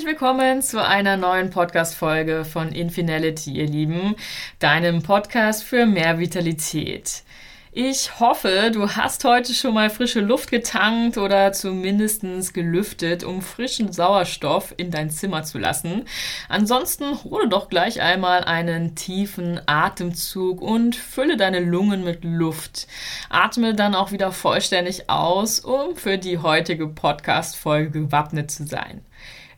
Herzlich willkommen zu einer neuen Podcast-Folge von Infinality, ihr Lieben, deinem Podcast für mehr Vitalität. Ich hoffe, du hast heute schon mal frische Luft getankt oder zumindest gelüftet, um frischen Sauerstoff in dein Zimmer zu lassen. Ansonsten hole doch gleich einmal einen tiefen Atemzug und fülle deine Lungen mit Luft. Atme dann auch wieder vollständig aus, um für die heutige Podcast-Folge gewappnet zu sein.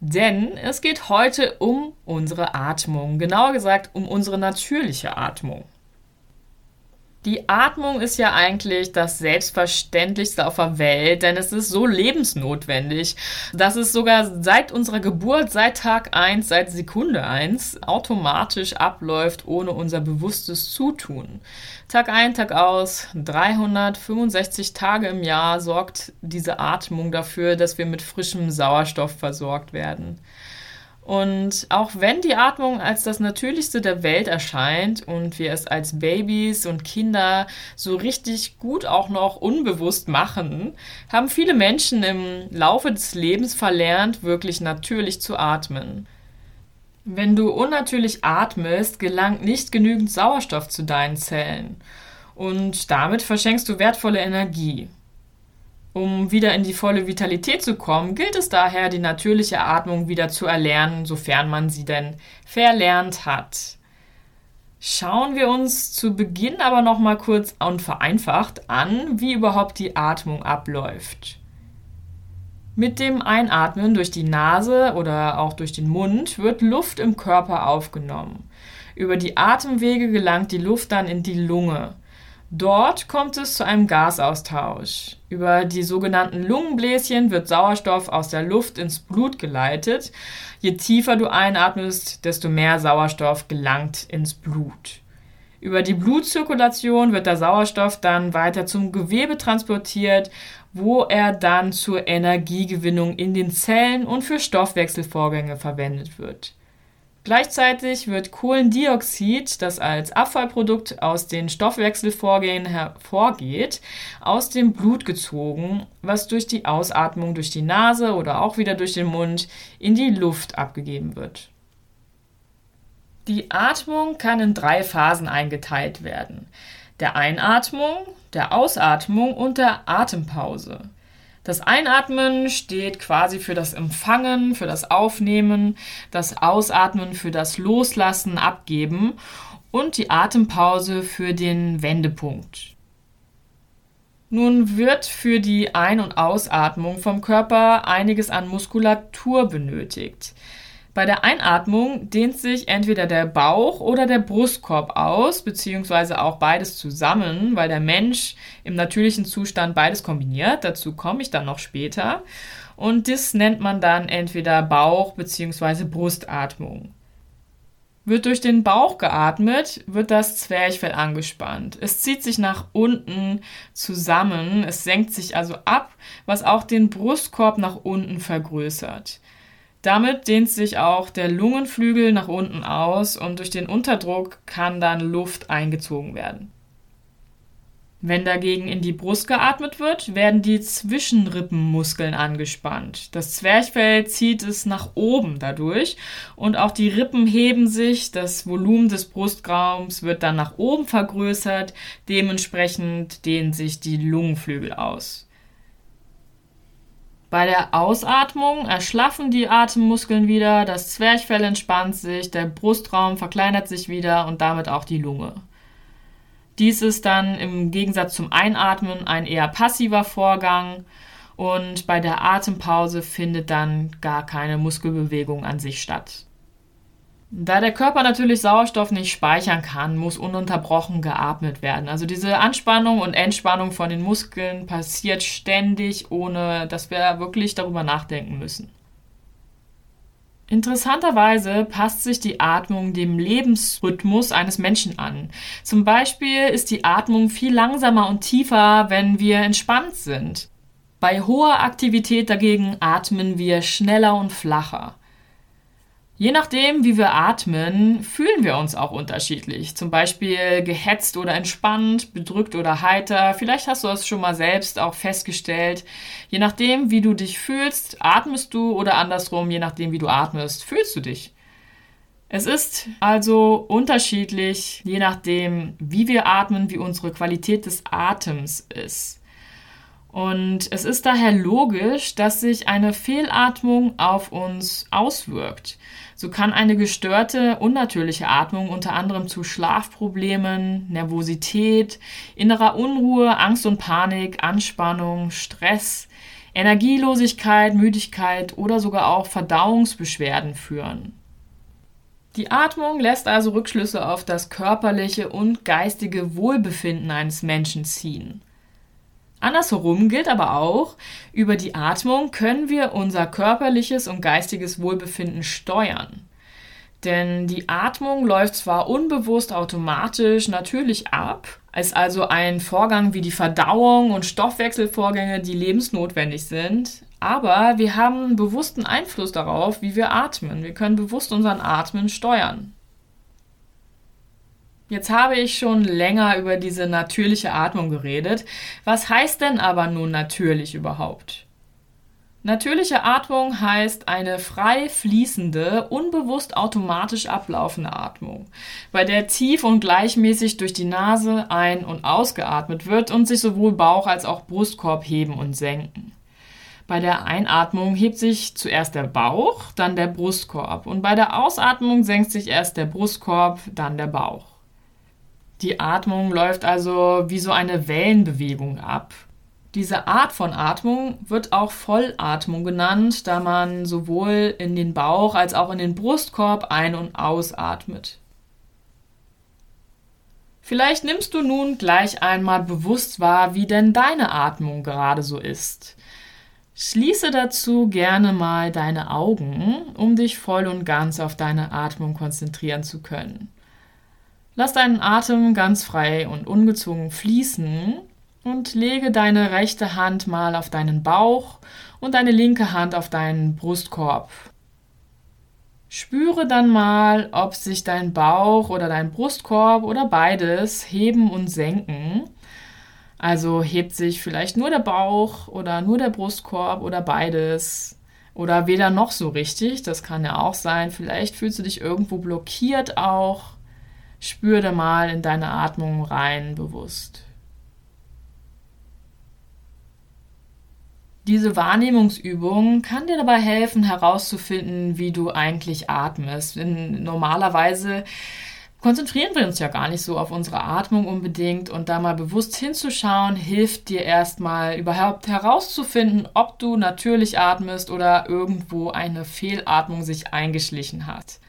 Denn es geht heute um unsere Atmung, genauer gesagt um unsere natürliche Atmung. Die Atmung ist ja eigentlich das Selbstverständlichste auf der Welt, denn es ist so lebensnotwendig, dass es sogar seit unserer Geburt, seit Tag 1, seit Sekunde 1 automatisch abläuft, ohne unser bewusstes Zutun. Tag ein, Tag aus, 365 Tage im Jahr sorgt diese Atmung dafür, dass wir mit frischem Sauerstoff versorgt werden. Und auch wenn die Atmung als das Natürlichste der Welt erscheint und wir es als Babys und Kinder so richtig gut auch noch unbewusst machen, haben viele Menschen im Laufe des Lebens verlernt, wirklich natürlich zu atmen. Wenn du unnatürlich atmest, gelangt nicht genügend Sauerstoff zu deinen Zellen. Und damit verschenkst du wertvolle Energie. Um wieder in die volle Vitalität zu kommen, gilt es daher, die natürliche Atmung wieder zu erlernen, sofern man sie denn verlernt hat. Schauen wir uns zu Beginn aber noch mal kurz und vereinfacht an, wie überhaupt die Atmung abläuft. Mit dem Einatmen durch die Nase oder auch durch den Mund wird Luft im Körper aufgenommen. Über die Atemwege gelangt die Luft dann in die Lunge. Dort kommt es zu einem Gasaustausch. Über die sogenannten Lungenbläschen wird Sauerstoff aus der Luft ins Blut geleitet. Je tiefer du einatmest, desto mehr Sauerstoff gelangt ins Blut. Über die Blutzirkulation wird der Sauerstoff dann weiter zum Gewebe transportiert, wo er dann zur Energiegewinnung in den Zellen und für Stoffwechselvorgänge verwendet wird. Gleichzeitig wird Kohlendioxid, das als Abfallprodukt aus den Stoffwechselvorgängen hervorgeht, aus dem Blut gezogen, was durch die Ausatmung durch die Nase oder auch wieder durch den Mund in die Luft abgegeben wird. Die Atmung kann in drei Phasen eingeteilt werden. Der Einatmung, der Ausatmung und der Atempause. Das Einatmen steht quasi für das Empfangen, für das Aufnehmen, das Ausatmen für das Loslassen, Abgeben und die Atempause für den Wendepunkt. Nun wird für die Ein- und Ausatmung vom Körper einiges an Muskulatur benötigt. Bei der Einatmung dehnt sich entweder der Bauch oder der Brustkorb aus, beziehungsweise auch beides zusammen, weil der Mensch im natürlichen Zustand beides kombiniert. Dazu komme ich dann noch später. Und das nennt man dann entweder Bauch- beziehungsweise Brustatmung. Wird durch den Bauch geatmet, wird das Zwerchfell angespannt. Es zieht sich nach unten zusammen, es senkt sich also ab, was auch den Brustkorb nach unten vergrößert. Damit dehnt sich auch der Lungenflügel nach unten aus und durch den Unterdruck kann dann Luft eingezogen werden. Wenn dagegen in die Brust geatmet wird, werden die Zwischenrippenmuskeln angespannt. Das Zwerchfell zieht es nach oben dadurch und auch die Rippen heben sich, das Volumen des Brustraums wird dann nach oben vergrößert, dementsprechend dehnen sich die Lungenflügel aus. Bei der Ausatmung erschlaffen die Atemmuskeln wieder, das Zwerchfell entspannt sich, der Brustraum verkleinert sich wieder und damit auch die Lunge. Dies ist dann im Gegensatz zum Einatmen ein eher passiver Vorgang und bei der Atempause findet dann gar keine Muskelbewegung an sich statt. Da der Körper natürlich Sauerstoff nicht speichern kann, muss ununterbrochen geatmet werden. Also diese Anspannung und Entspannung von den Muskeln passiert ständig, ohne dass wir wirklich darüber nachdenken müssen. Interessanterweise passt sich die Atmung dem Lebensrhythmus eines Menschen an. Zum Beispiel ist die Atmung viel langsamer und tiefer, wenn wir entspannt sind. Bei hoher Aktivität dagegen atmen wir schneller und flacher. Je nachdem, wie wir atmen, fühlen wir uns auch unterschiedlich. Zum Beispiel gehetzt oder entspannt, bedrückt oder heiter. Vielleicht hast du das schon mal selbst auch festgestellt. Je nachdem, wie du dich fühlst, atmest du oder andersrum, je nachdem, wie du atmest, fühlst du dich. Es ist also unterschiedlich, je nachdem, wie wir atmen, wie unsere Qualität des Atems ist. Und es ist daher logisch, dass sich eine Fehlatmung auf uns auswirkt. So kann eine gestörte, unnatürliche Atmung unter anderem zu Schlafproblemen, Nervosität, innerer Unruhe, Angst und Panik, Anspannung, Stress, Energielosigkeit, Müdigkeit oder sogar auch Verdauungsbeschwerden führen. Die Atmung lässt also Rückschlüsse auf das körperliche und geistige Wohlbefinden eines Menschen ziehen. Andersherum gilt aber auch, über die Atmung können wir unser körperliches und geistiges Wohlbefinden steuern. Denn die Atmung läuft zwar unbewusst automatisch natürlich ab, ist also ein Vorgang wie die Verdauung und Stoffwechselvorgänge, die lebensnotwendig sind, aber wir haben bewussten Einfluss darauf, wie wir atmen. Wir können bewusst unseren Atmen steuern. Jetzt habe ich schon länger über diese natürliche Atmung geredet. Was heißt denn aber nun natürlich überhaupt? Natürliche Atmung heißt eine frei fließende, unbewusst automatisch ablaufende Atmung, bei der tief und gleichmäßig durch die Nase ein- und ausgeatmet wird und sich sowohl Bauch als auch Brustkorb heben und senken. Bei der Einatmung hebt sich zuerst der Bauch, dann der Brustkorb und bei der Ausatmung senkt sich erst der Brustkorb, dann der Bauch. Die Atmung läuft also wie so eine Wellenbewegung ab. Diese Art von Atmung wird auch Vollatmung genannt, da man sowohl in den Bauch als auch in den Brustkorb ein- und ausatmet. Vielleicht nimmst du nun gleich einmal bewusst wahr, wie denn deine Atmung gerade so ist. Schließe dazu gerne mal deine Augen, um dich voll und ganz auf deine Atmung konzentrieren zu können. Lass deinen Atem ganz frei und ungezwungen fließen und lege deine rechte Hand mal auf deinen Bauch und deine linke Hand auf deinen Brustkorb. Spüre dann mal, ob sich dein Bauch oder dein Brustkorb oder beides heben und senken. Also hebt sich vielleicht nur der Bauch oder nur der Brustkorb oder beides. Oder weder noch so richtig, das kann ja auch sein. Vielleicht fühlst du dich irgendwo blockiert auch. Spür da mal in deine Atmung rein bewusst. Diese Wahrnehmungsübung kann dir dabei helfen, herauszufinden, wie du eigentlich atmest. Denn normalerweise konzentrieren wir uns ja gar nicht so auf unsere Atmung unbedingt und da mal bewusst hinzuschauen, hilft dir erstmal überhaupt herauszufinden, ob du natürlich atmest oder irgendwo eine Fehlatmung sich eingeschlichen hat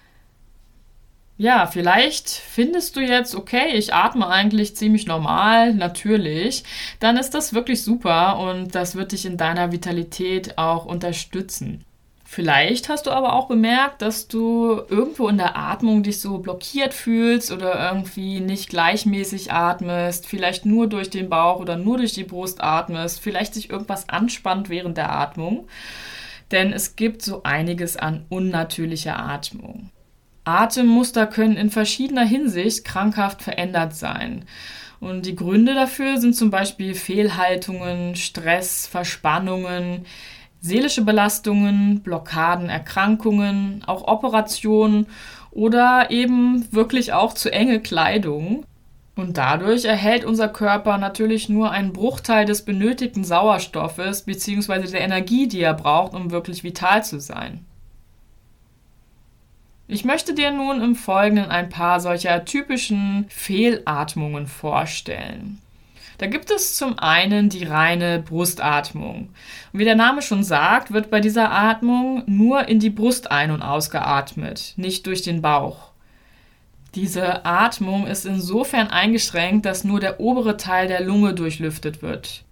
ja, vielleicht findest du jetzt, okay, ich atme eigentlich ziemlich normal, natürlich, dann ist das wirklich super und das wird dich in deiner Vitalität auch unterstützen. Vielleicht hast du aber auch bemerkt, dass du irgendwo in der Atmung dich so blockiert fühlst oder irgendwie nicht gleichmäßig atmest, vielleicht nur durch den Bauch oder nur durch die Brust atmest, vielleicht sich irgendwas anspannt während der Atmung. Denn es gibt so einiges an unnatürlicher Atmung. Atemmuster können in verschiedener Hinsicht krankhaft verändert sein. Und die Gründe dafür sind zum Beispiel Fehlhaltungen, Stress, Verspannungen, seelische Belastungen, Blockaden, Erkrankungen, auch Operationen oder eben wirklich auch zu enge Kleidung. Und dadurch erhält unser Körper natürlich nur einen Bruchteil des benötigten Sauerstoffes bzw. der Energie, die er braucht, um wirklich vital zu sein. Ich möchte dir nun im Folgenden ein paar solcher typischen Fehlatmungen vorstellen. Da gibt es zum einen die reine Brustatmung. Wie der Name schon sagt, wird bei dieser Atmung nur in die Brust ein- und ausgeatmet, nicht durch den Bauch. Diese Atmung ist insofern eingeschränkt, dass nur der obere Teil der Lunge durchlüftet wird.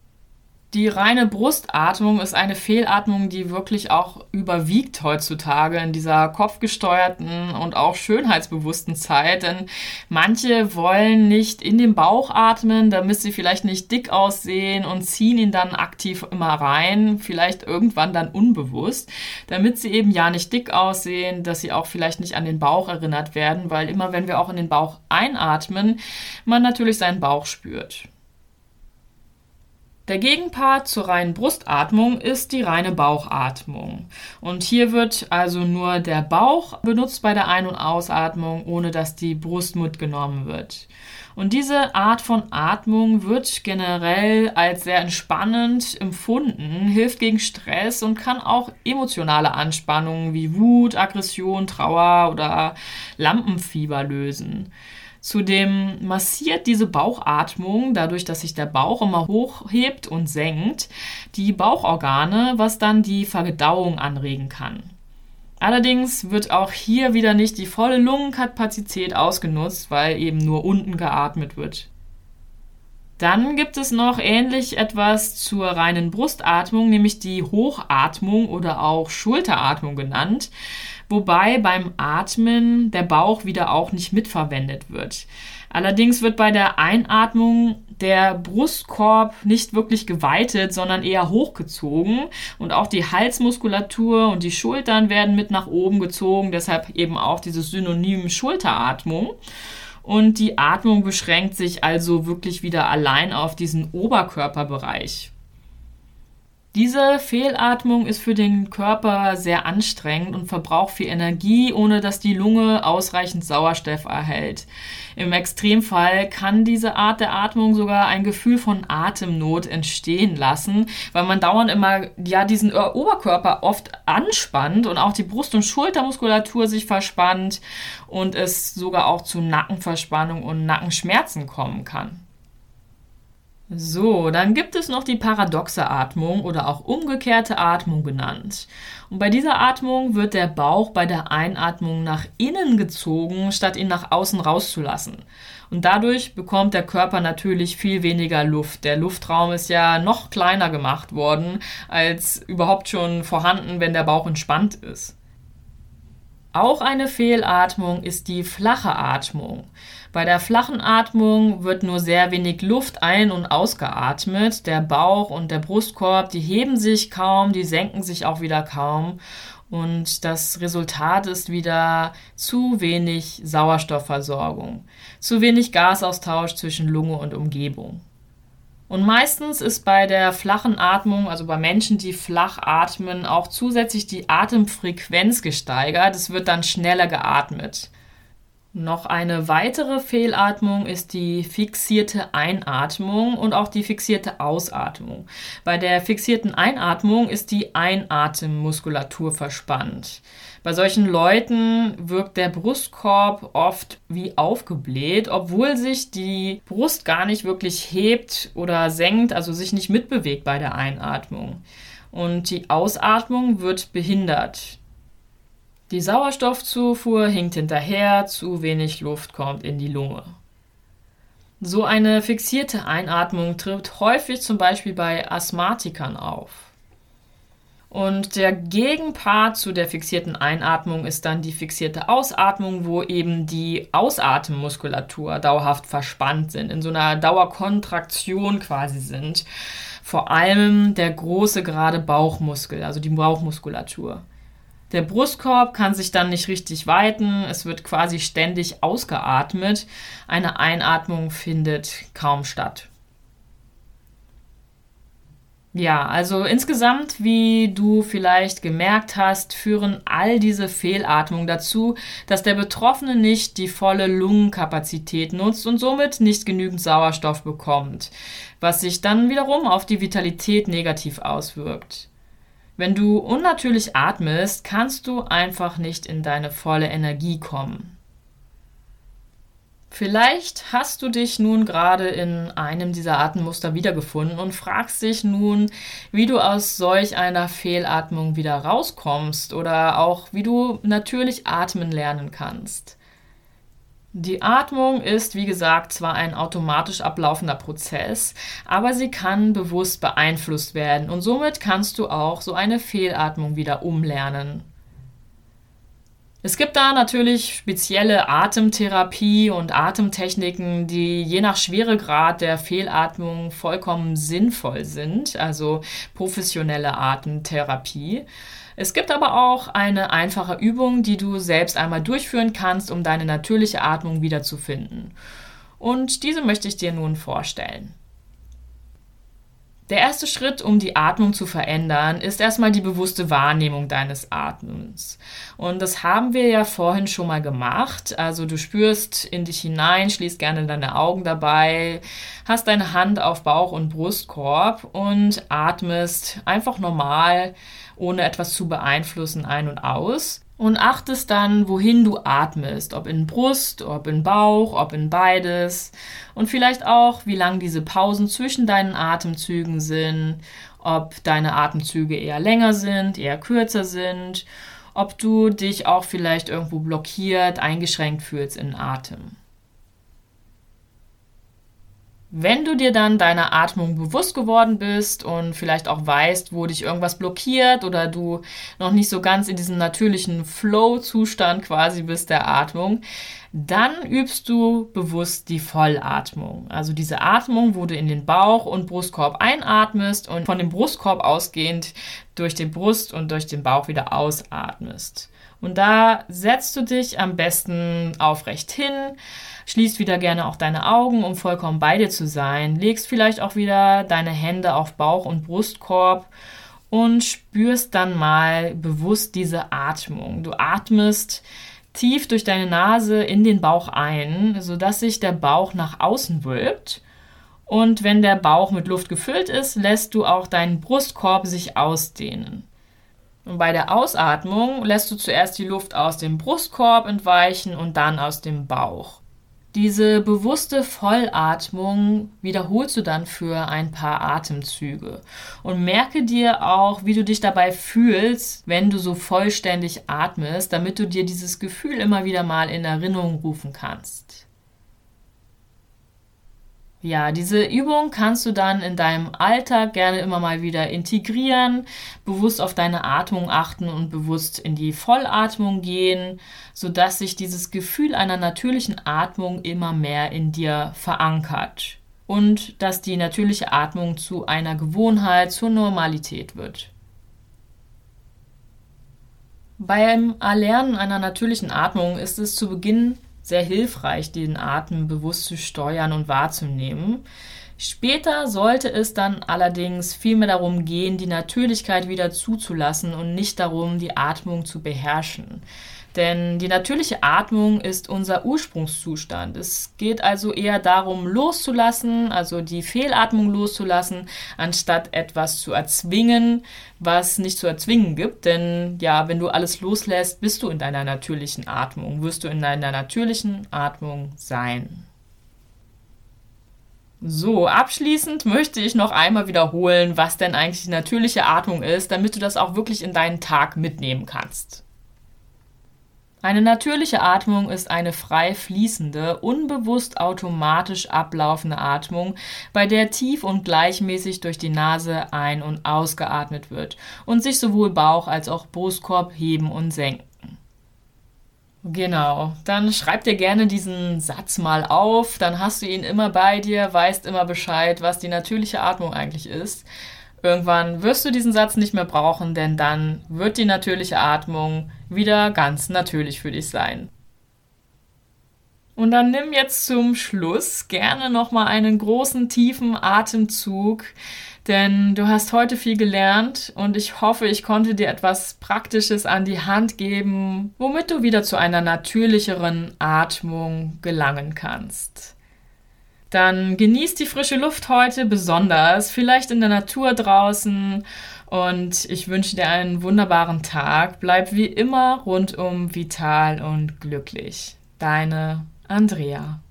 Die reine Brustatmung ist eine Fehlatmung, die wirklich auch überwiegt heutzutage in dieser kopfgesteuerten und auch schönheitsbewussten Zeit. Denn manche wollen nicht in den Bauch atmen, damit sie vielleicht nicht dick aussehen und ziehen ihn dann aktiv immer rein, vielleicht irgendwann dann unbewusst, damit sie eben ja nicht dick aussehen, dass sie auch vielleicht nicht an den Bauch erinnert werden, weil immer wenn wir auch in den Bauch einatmen, man natürlich seinen Bauch spürt. Der Gegenpart zur reinen Brustatmung ist die reine Bauchatmung. Und hier wird also nur der Bauch benutzt bei der Ein- und Ausatmung, ohne dass die Brust mitgenommen wird. Und diese Art von Atmung wird generell als sehr entspannend empfunden, hilft gegen Stress und kann auch emotionale Anspannungen wie Wut, Aggression, Trauer oder Lampenfieber lösen. Zudem massiert diese Bauchatmung, dadurch, dass sich der Bauch immer hochhebt und senkt, die Bauchorgane, was dann die Verdauung anregen kann. Allerdings wird auch hier wieder nicht die volle Lungenkapazität ausgenutzt, weil eben nur unten geatmet wird. Dann gibt es noch ähnlich etwas zur reinen Brustatmung, nämlich die Hochatmung oder auch Schulteratmung genannt wobei beim Atmen der Bauch wieder auch nicht mitverwendet wird. Allerdings wird bei der Einatmung der Brustkorb nicht wirklich geweitet, sondern eher hochgezogen und auch die Halsmuskulatur und die Schultern werden mit nach oben gezogen, deshalb eben auch dieses Synonym Schulteratmung. Und die Atmung beschränkt sich also wirklich wieder allein auf diesen Oberkörperbereich. Diese Fehlatmung ist für den Körper sehr anstrengend und verbraucht viel Energie, ohne dass die Lunge ausreichend Sauerstoff erhält. Im Extremfall kann diese Art der Atmung sogar ein Gefühl von Atemnot entstehen lassen, weil man dauernd immer ja diesen Oberkörper oft anspannt und auch die Brust- und Schultermuskulatur sich verspannt und es sogar auch zu Nackenverspannung und Nackenschmerzen kommen kann. So, dann gibt es noch die paradoxe Atmung oder auch umgekehrte Atmung genannt. Und bei dieser Atmung wird der Bauch bei der Einatmung nach innen gezogen, statt ihn nach außen rauszulassen. Und dadurch bekommt der Körper natürlich viel weniger Luft. Der Luftraum ist ja noch kleiner gemacht worden als überhaupt schon vorhanden, wenn der Bauch entspannt ist. Auch eine Fehlatmung ist die flache Atmung. Bei der flachen Atmung wird nur sehr wenig Luft ein- und ausgeatmet. Der Bauch und der Brustkorb, die heben sich kaum, die senken sich auch wieder kaum. Und das Resultat ist wieder zu wenig Sauerstoffversorgung, zu wenig Gasaustausch zwischen Lunge und Umgebung. Und meistens ist bei der flachen Atmung, also bei Menschen, die flach atmen, auch zusätzlich die Atemfrequenz gesteigert. Es wird dann schneller geatmet. Noch eine weitere Fehlatmung ist die fixierte Einatmung und auch die fixierte Ausatmung. Bei der fixierten Einatmung ist die Einatemmuskulatur verspannt. Bei solchen Leuten wirkt der Brustkorb oft wie aufgebläht, obwohl sich die Brust gar nicht wirklich hebt oder senkt, also sich nicht mitbewegt bei der Einatmung. Und die Ausatmung wird behindert. Die Sauerstoffzufuhr hinkt hinterher, zu wenig Luft kommt in die Lunge. So eine fixierte Einatmung tritt häufig zum Beispiel bei Asthmatikern auf. Und der Gegenpart zu der fixierten Einatmung ist dann die fixierte Ausatmung, wo eben die Ausatemmmuskulatur dauerhaft verspannt sind, in so einer Dauerkontraktion quasi sind. Vor allem der große gerade Bauchmuskel, also die Bauchmuskulatur. Der Brustkorb kann sich dann nicht richtig weiten, es wird quasi ständig ausgeatmet, eine Einatmung findet kaum statt. Ja, also insgesamt, wie du vielleicht gemerkt hast, führen all diese Fehlatmungen dazu, dass der Betroffene nicht die volle Lungenkapazität nutzt und somit nicht genügend Sauerstoff bekommt, was sich dann wiederum auf die Vitalität negativ auswirkt. Wenn du unnatürlich atmest, kannst du einfach nicht in deine volle Energie kommen. Vielleicht hast du dich nun gerade in einem dieser Atemmuster wiedergefunden und fragst dich nun, wie du aus solch einer Fehlatmung wieder rauskommst oder auch wie du natürlich atmen lernen kannst. Die Atmung ist, wie gesagt, zwar ein automatisch ablaufender Prozess, aber sie kann bewusst beeinflusst werden und somit kannst du auch so eine Fehlatmung wieder umlernen. Es gibt da natürlich spezielle Atemtherapie und Atemtechniken, die je nach Schweregrad der Fehlatmung vollkommen sinnvoll sind, also professionelle Atemtherapie. Es gibt aber auch eine einfache Übung, die du selbst einmal durchführen kannst, um deine natürliche Atmung wiederzufinden. Und diese möchte ich dir nun vorstellen. Der erste Schritt, um die Atmung zu verändern, ist erstmal die bewusste Wahrnehmung deines Atmens. Und das haben wir ja vorhin schon mal gemacht. Also du spürst in dich hinein, schließt gerne deine Augen dabei, hast deine Hand auf Bauch und Brustkorb und atmest einfach normal ohne etwas zu beeinflussen, ein und aus. Und achtest dann, wohin du atmest, ob in Brust, ob in Bauch, ob in beides. Und vielleicht auch, wie lang diese Pausen zwischen deinen Atemzügen sind, ob deine Atemzüge eher länger sind, eher kürzer sind, ob du dich auch vielleicht irgendwo blockiert, eingeschränkt fühlst in Atem. Wenn du dir dann deiner Atmung bewusst geworden bist und vielleicht auch weißt, wo dich irgendwas blockiert oder du noch nicht so ganz in diesem natürlichen Flow-Zustand quasi bist der Atmung, dann übst du bewusst die Vollatmung. Also diese Atmung, wo du in den Bauch und Brustkorb einatmest und von dem Brustkorb ausgehend durch die Brust und durch den Bauch wieder ausatmest. Und da setzt du dich am besten aufrecht hin, schließt wieder gerne auch deine Augen, um vollkommen bei dir zu sein, legst vielleicht auch wieder deine Hände auf Bauch und Brustkorb und spürst dann mal bewusst diese Atmung. Du atmest tief durch deine Nase in den Bauch ein, sodass sich der Bauch nach außen wölbt. Und wenn der Bauch mit Luft gefüllt ist, lässt du auch deinen Brustkorb sich ausdehnen. Und bei der Ausatmung lässt du zuerst die Luft aus dem Brustkorb entweichen und dann aus dem Bauch. Diese bewusste Vollatmung wiederholst du dann für ein paar Atemzüge und merke dir auch, wie du dich dabei fühlst, wenn du so vollständig atmest, damit du dir dieses Gefühl immer wieder mal in Erinnerung rufen kannst. Ja, diese Übung kannst du dann in deinem Alltag gerne immer mal wieder integrieren, bewusst auf deine Atmung achten und bewusst in die Vollatmung gehen, sodass sich dieses Gefühl einer natürlichen Atmung immer mehr in dir verankert und dass die natürliche Atmung zu einer Gewohnheit, zur Normalität wird. Beim Erlernen einer natürlichen Atmung ist es zu Beginn sehr hilfreich, den Atem bewusst zu steuern und wahrzunehmen. Später sollte es dann allerdings vielmehr darum gehen, die Natürlichkeit wieder zuzulassen und nicht darum, die Atmung zu beherrschen. Denn die natürliche Atmung ist unser Ursprungszustand. Es geht also eher darum, loszulassen, also die Fehlatmung loszulassen, anstatt etwas zu erzwingen, was nicht zu erzwingen gibt. Denn ja, wenn du alles loslässt, bist du in deiner natürlichen Atmung, wirst du in deiner natürlichen Atmung sein. So, abschließend möchte ich noch einmal wiederholen, was denn eigentlich die natürliche Atmung ist, damit du das auch wirklich in deinen Tag mitnehmen kannst. Eine natürliche Atmung ist eine frei fließende, unbewusst automatisch ablaufende Atmung, bei der tief und gleichmäßig durch die Nase ein- und ausgeatmet wird und sich sowohl Bauch als auch Brustkorb heben und senken. Genau, dann schreib dir gerne diesen Satz mal auf, dann hast du ihn immer bei dir, weißt immer Bescheid, was die natürliche Atmung eigentlich ist. Irgendwann wirst du diesen Satz nicht mehr brauchen, denn dann wird die natürliche Atmung wieder ganz natürlich für dich sein. Und dann nimm jetzt zum Schluss gerne nochmal einen großen, tiefen Atemzug, denn du hast heute viel gelernt und ich hoffe, ich konnte dir etwas Praktisches an die Hand geben, womit du wieder zu einer natürlicheren Atmung gelangen kannst. Dann genießt die frische Luft heute besonders, vielleicht in der Natur draußen. Und ich wünsche dir einen wunderbaren Tag. Bleib wie immer rundum vital und glücklich. Deine Andrea.